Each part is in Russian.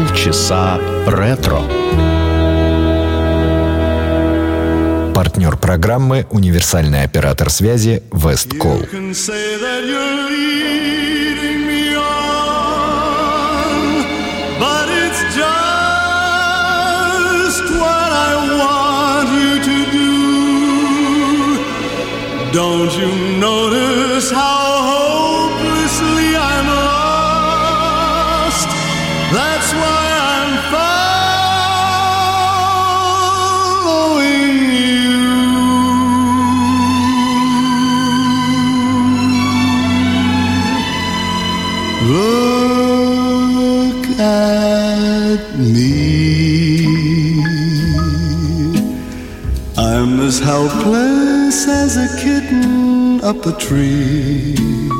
Полчаса ретро. Партнер программы «Универсальный оператор связи Весткол». Don't you notice how That's why I'm following you. Look at me. I'm as helpless as a kitten up a tree.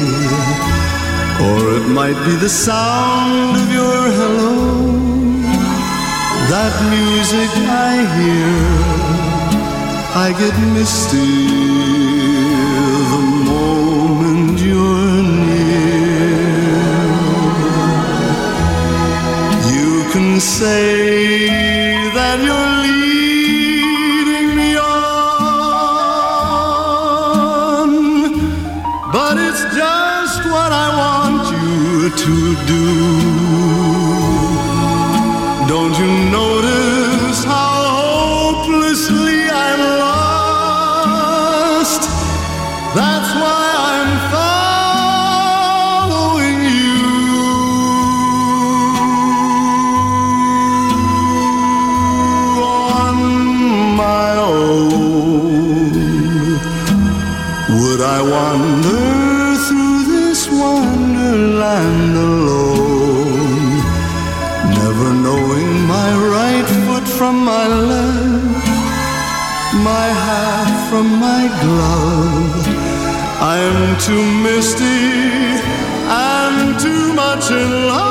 Or it might be the sound of your hello, that music I hear. I get misty the moment you're near. You can say that you're to do. Don't you notice? Too misty and too much in love.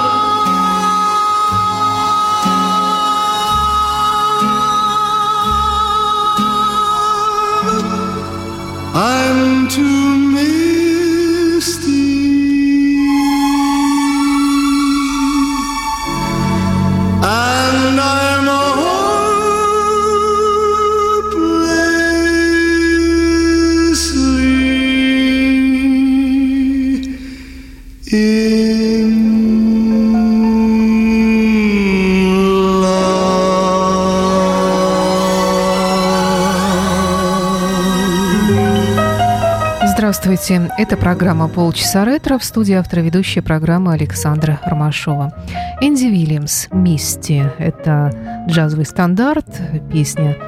Здравствуйте, это программа «Полчаса ретро» в студии автора ведущая программы Александра Ромашова. Энди Вильямс «Мисти» — это джазовый стандарт, песня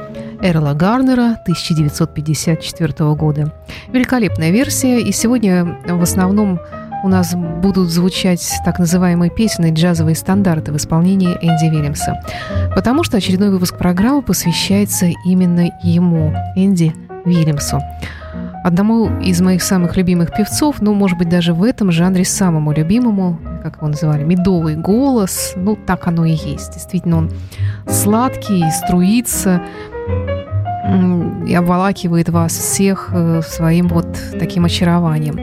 Эрла Гарнера 1954 года. Великолепная версия, и сегодня в основном у нас будут звучать так называемые песенные джазовые стандарты в исполнении Энди Вильямса. Потому что очередной выпуск программы посвящается именно ему, Энди Вильямсу одному из моих самых любимых певцов, ну, может быть, даже в этом жанре самому любимому, как его называли, медовый голос. Ну, так оно и есть. Действительно, он сладкий, струится, и обволакивает вас всех э, своим вот таким очарованием.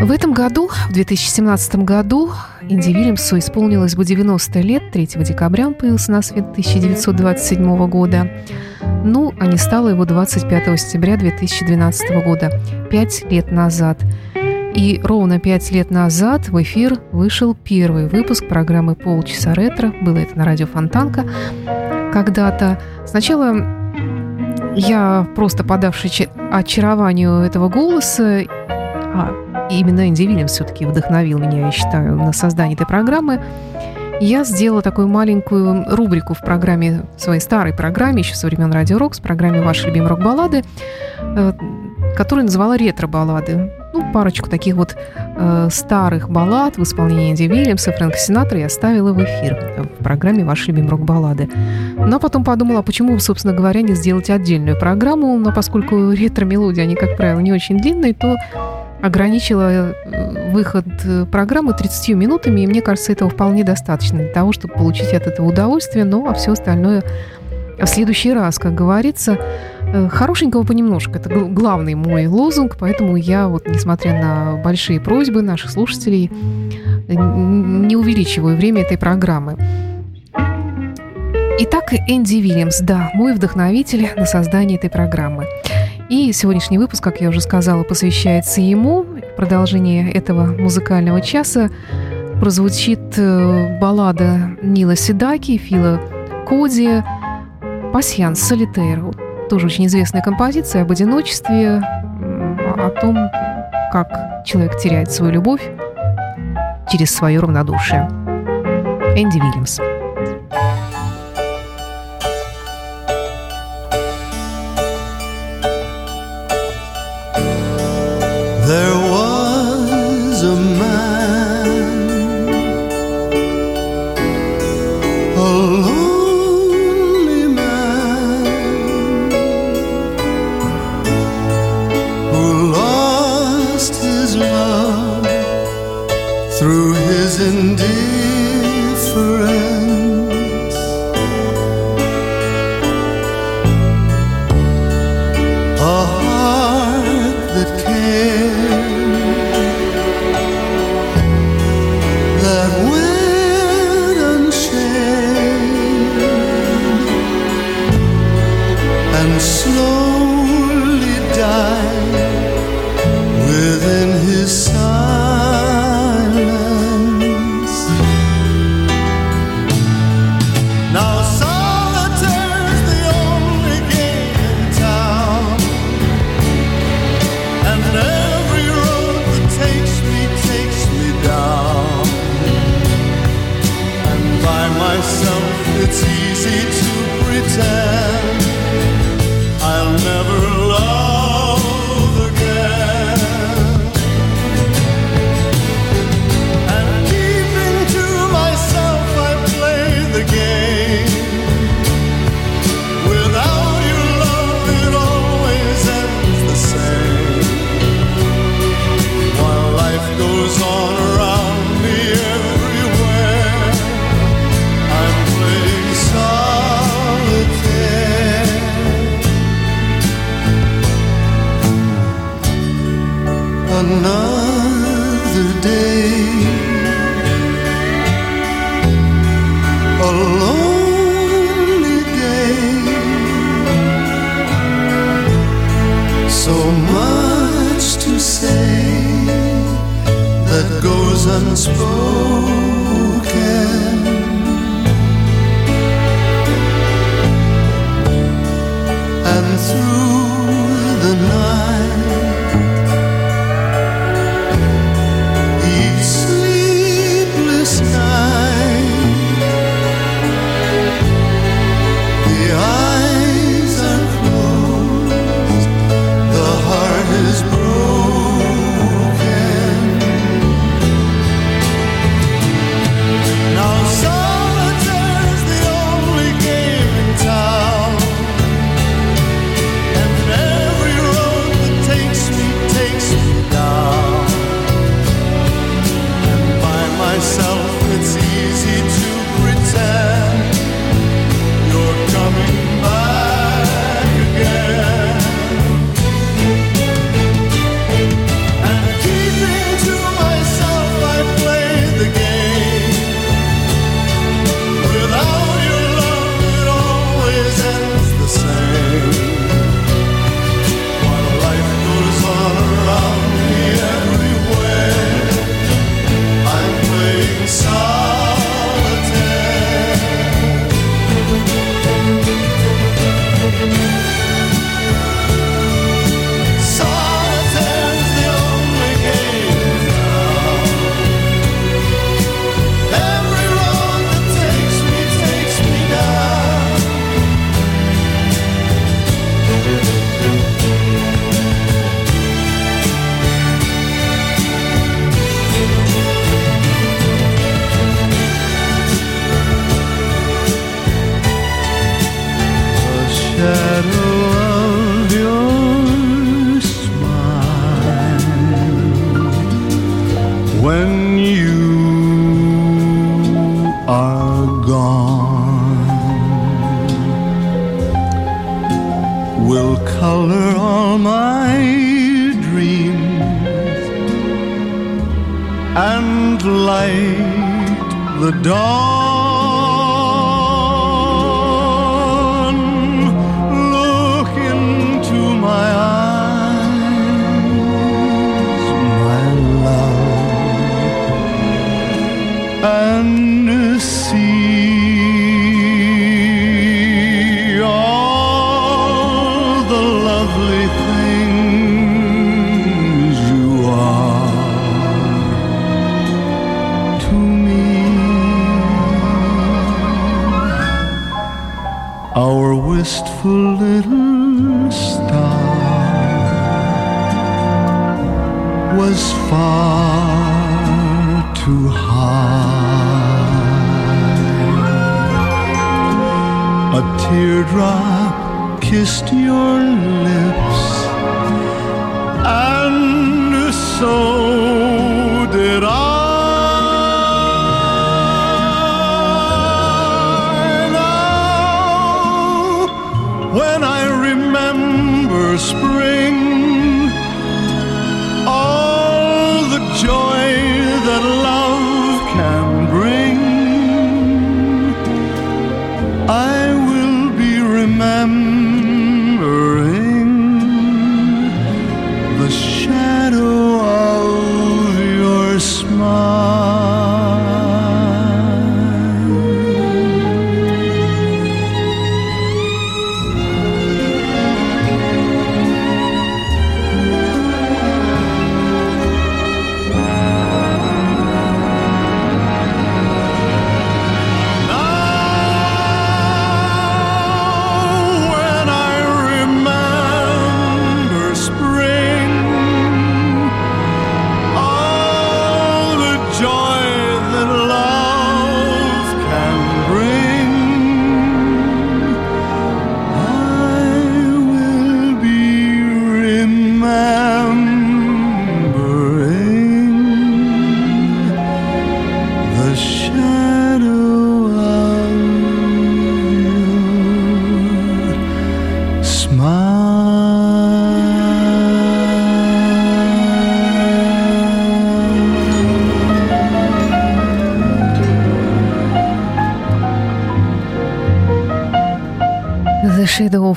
В этом году, в 2017 году, Инди Вильямсу исполнилось бы 90 лет. 3 декабря он появился на свет 1927 года. Ну, а не стало его 25 сентября 2012 года, пять лет назад. И ровно пять лет назад в эфир вышел первый выпуск программы «Полчаса ретро». Было это на радио Фонтанка когда-то. Сначала я, просто подавшись очарованию этого голоса, а именно Энди Вильямс все-таки вдохновил меня, я считаю, на создание этой программы, я сделала такую маленькую рубрику в программе, в своей старой программе, еще со времен Радио Рокс, программе «Ваши любимые рок-баллады», э, которую называла «Ретро-баллады». ну, парочку таких вот э, старых баллад в исполнении Энди Вильямса, Фрэнка Синатра я оставила в эфир в программе «Ваши любимые рок-баллады». Но потом подумала, почему, собственно говоря, не сделать отдельную программу, но поскольку ретро-мелодии, они, как правило, не очень длинные, то ограничила э, выход э, программы 30 минутами, и мне кажется, этого вполне достаточно для того, чтобы получить от этого удовольствие, ну, а все остальное в следующий раз, как говорится, э, хорошенького понемножку. Это главный мой лозунг, поэтому я вот, несмотря на большие просьбы наших слушателей, не увеличиваю время этой программы. Итак, Энди Вильямс, да, мой вдохновитель на создание этой программы. И сегодняшний выпуск, как я уже сказала, посвящается ему. В продолжении этого музыкального часа прозвучит э, баллада Нила Седаки, Фила Коди, «Пасьянс Солитейр». Тоже очень известная композиция об одиночестве, о том, как человек теряет свою любовь через свое равнодушие. Энди Вильямс. There myself it's easy to pretend. I'll never unspoken. and light the dawn. Teardrop kissed your lips, and so did I. Now, when I remember spring,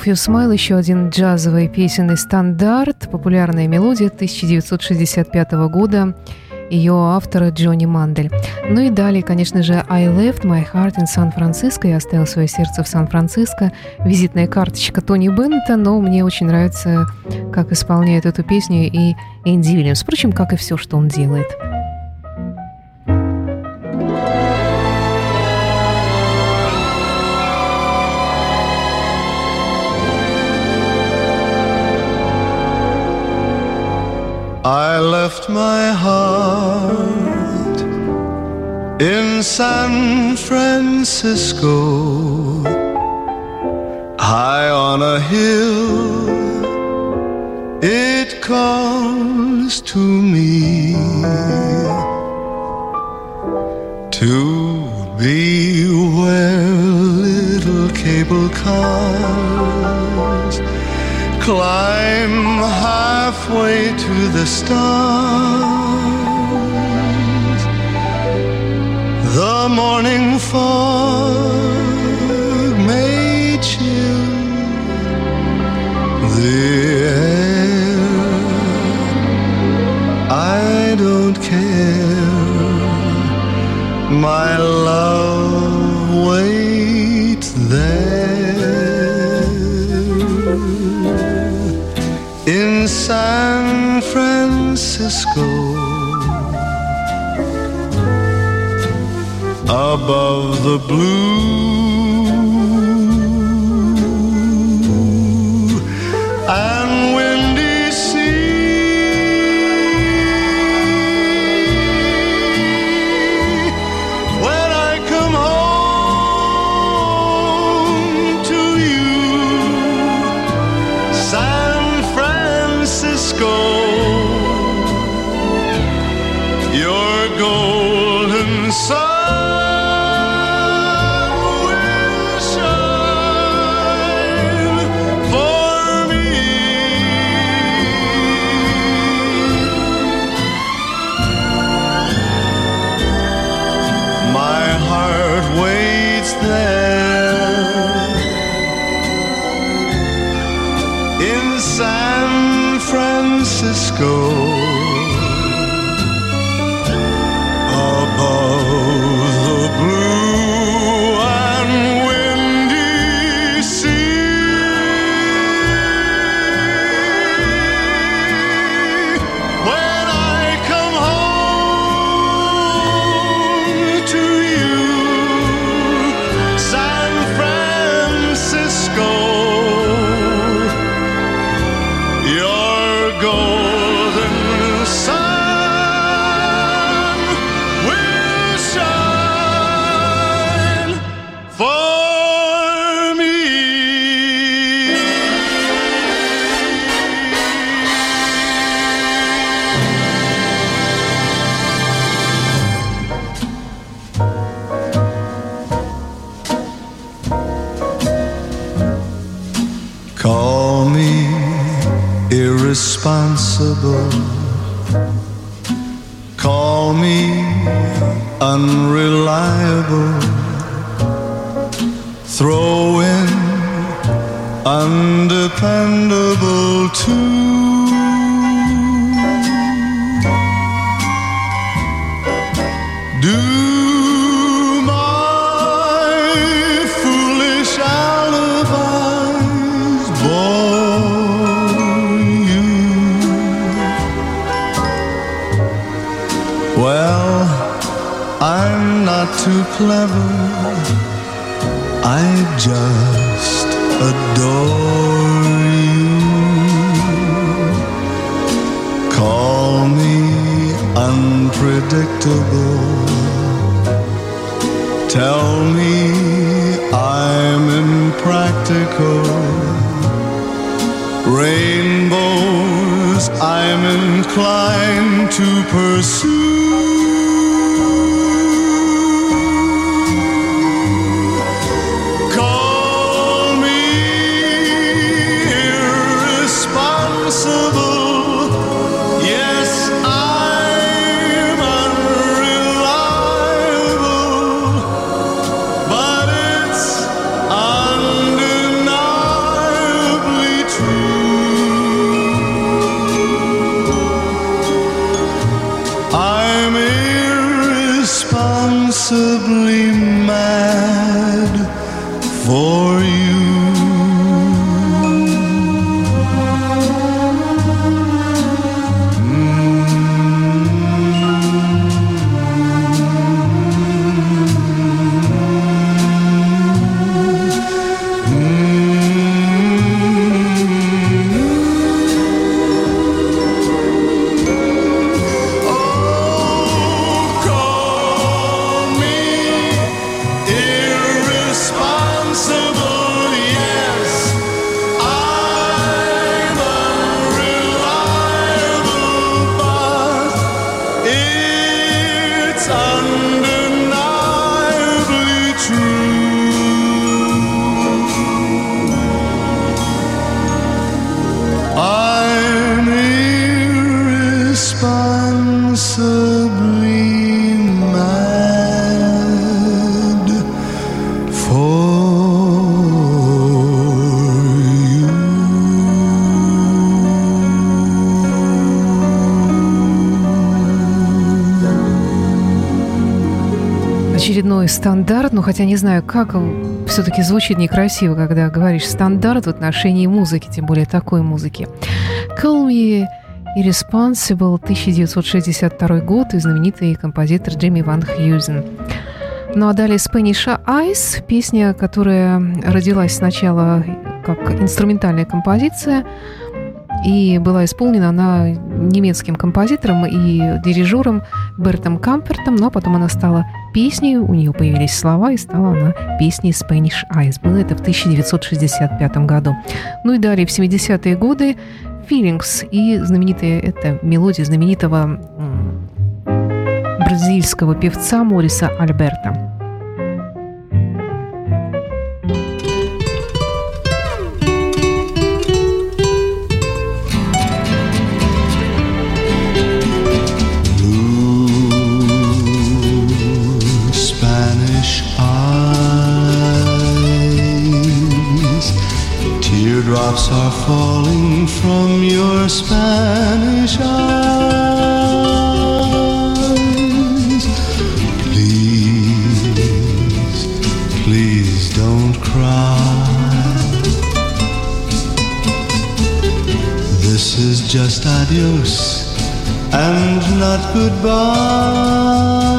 Of Your Smile, еще один джазовый песенный стандарт, популярная мелодия 1965 года, ее автора Джонни Мандель. Ну и далее, конечно же, I left my heart in San Francisco, я оставил свое сердце в Сан-Франциско, визитная карточка Тони Беннета, но мне очень нравится, как исполняет эту песню и Энди Уильямс, впрочем, как и все, что он делает. Left my heart in San Francisco, high on a hill. It calls to me to be where little cable cars climb stars. Francisco. Above the blue San Francisco. Above me unreliable. Throw in undependable too. Too clever. I just adore you. Call me unpredictable. Tell me I'm impractical. Rainbows I'm inclined to pursue. Стандарт, ну хотя не знаю, как все-таки звучит некрасиво, когда говоришь стандарт в отношении музыки, тем более такой музыки. Call Me Irresponsible, 1962 год, и знаменитый композитор Джимми Ван Хьюзен. Ну а далее Spanish Eyes, песня, которая родилась сначала как инструментальная композиция, и была исполнена она немецким композитором и дирижером Бертом Кампертом, но потом она стала песней, у нее появились слова, и стала она песней Spanish Eyes. Было это в 1965 году. Ну и далее в 70-е годы Feelings и знаменитая эта мелодия знаменитого бразильского певца Мориса Альберта. Falling from your Spanish eyes. Please, please don't cry. This is just adios and not goodbye.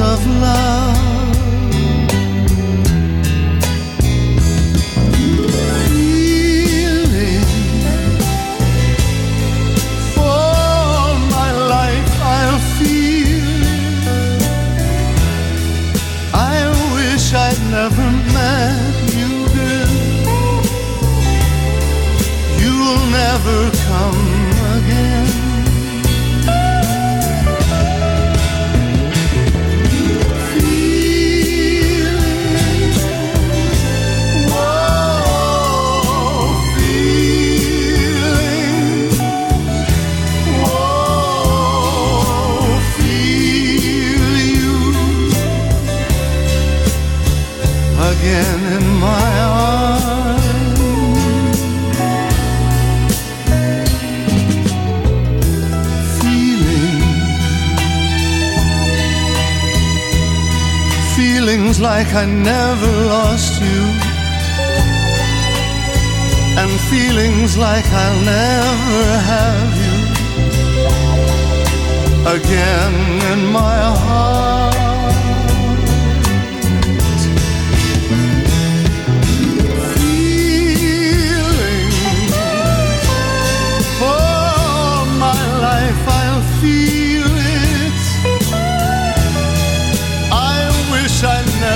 of love. I never lost you. And feelings like I'll never have you Again in my heart.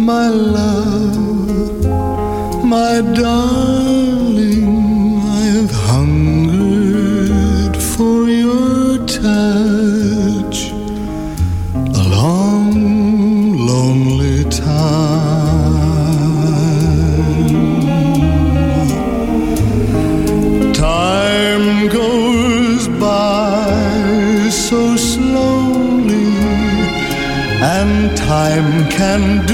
my love, my darling, I have hungered for your touch a long, lonely time. Time goes by so slowly, and time can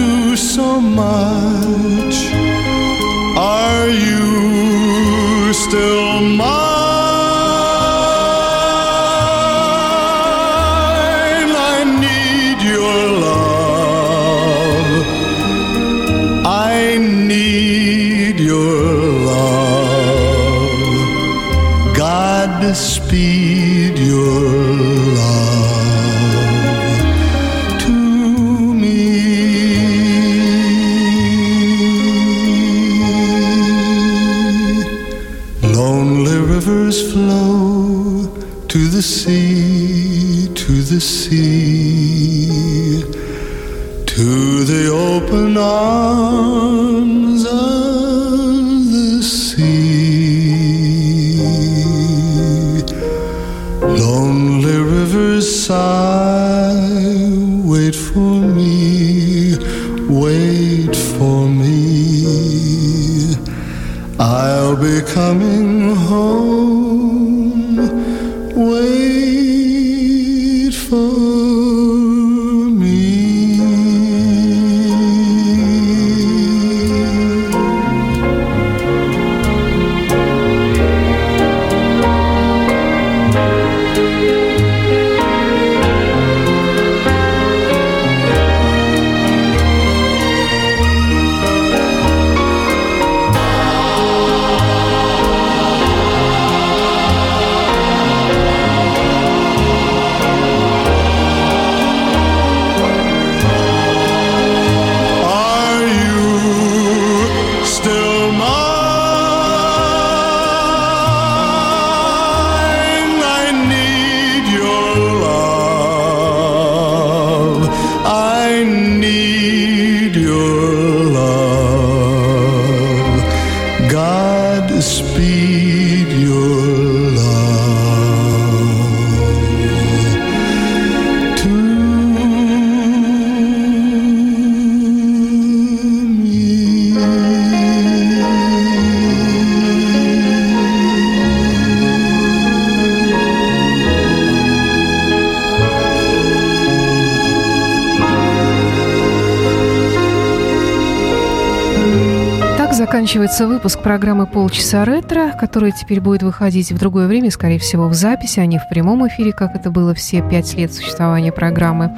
заканчивается выпуск программы «Полчаса ретро», которая теперь будет выходить в другое время, скорее всего, в записи, а не в прямом эфире, как это было все пять лет существования программы.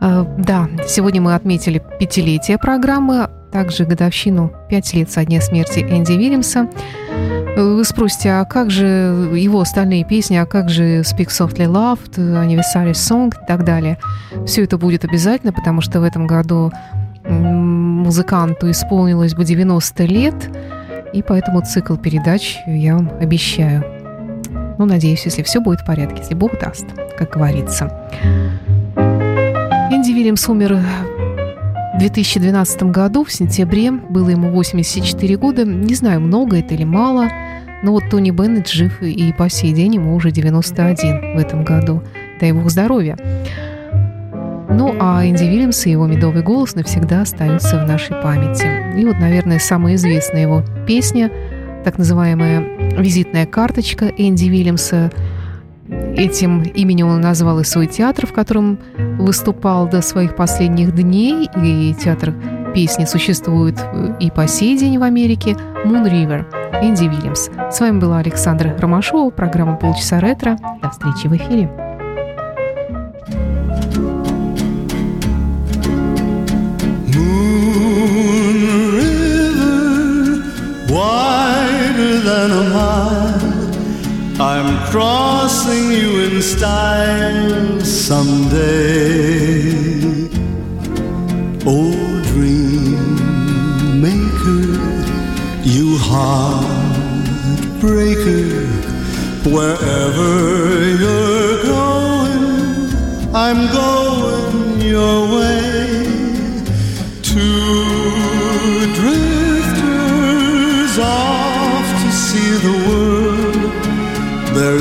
Э, Да, сегодня мы отметили пятилетие программы, также годовщину пять лет со дня смерти Энди Вильямса. Вы спросите, а как же его остальные песни, а как же Speak Softly Loved, Anniversary Song и так далее? Все это будет обязательно, потому что в этом году музыканту исполнилось бы 90 лет, и поэтому цикл передач я вам обещаю. Ну, надеюсь, если все будет в порядке, если Бог даст, как говорится. Энди Вильямс умер в 2012 году, в сентябре. Было ему 84 года. Не знаю, много это или мало. Но вот Тони Беннет жив и по сей день ему уже 91 в этом году. Дай бог здоровья. Ну, а Энди Вильямс и его медовый голос навсегда остаются в нашей памяти. И вот, наверное, самая известная его песня, так называемая визитная карточка Энди Вильямса. Этим именем он назвал и свой театр, в котором выступал до своих последних дней. И театр песни существует э, и по сей день в Америке. Moon River. Энди Вильямс. С вами была Александра Ромашова, программа «Полчаса ретро». До встречи в эфире. Crossing you in style someday. Oh, dream maker, you heartbreaker, wherever you're going, I'm going your way.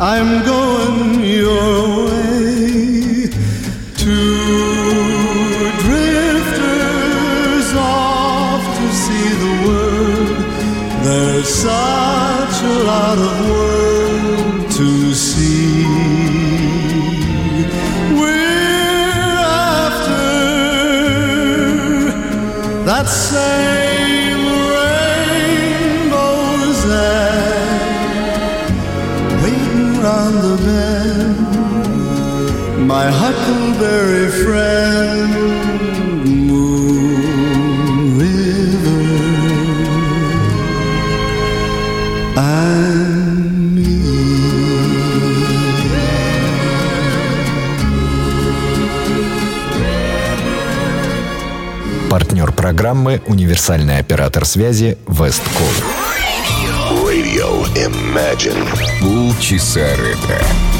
I'm going your way. Two drifters off to see the world. There's such a lot of huckleberry friend, Moon River, and me. Партнер программы «Универсальный оператор связи Весткол». Radio Imagine. Полчаса ретро.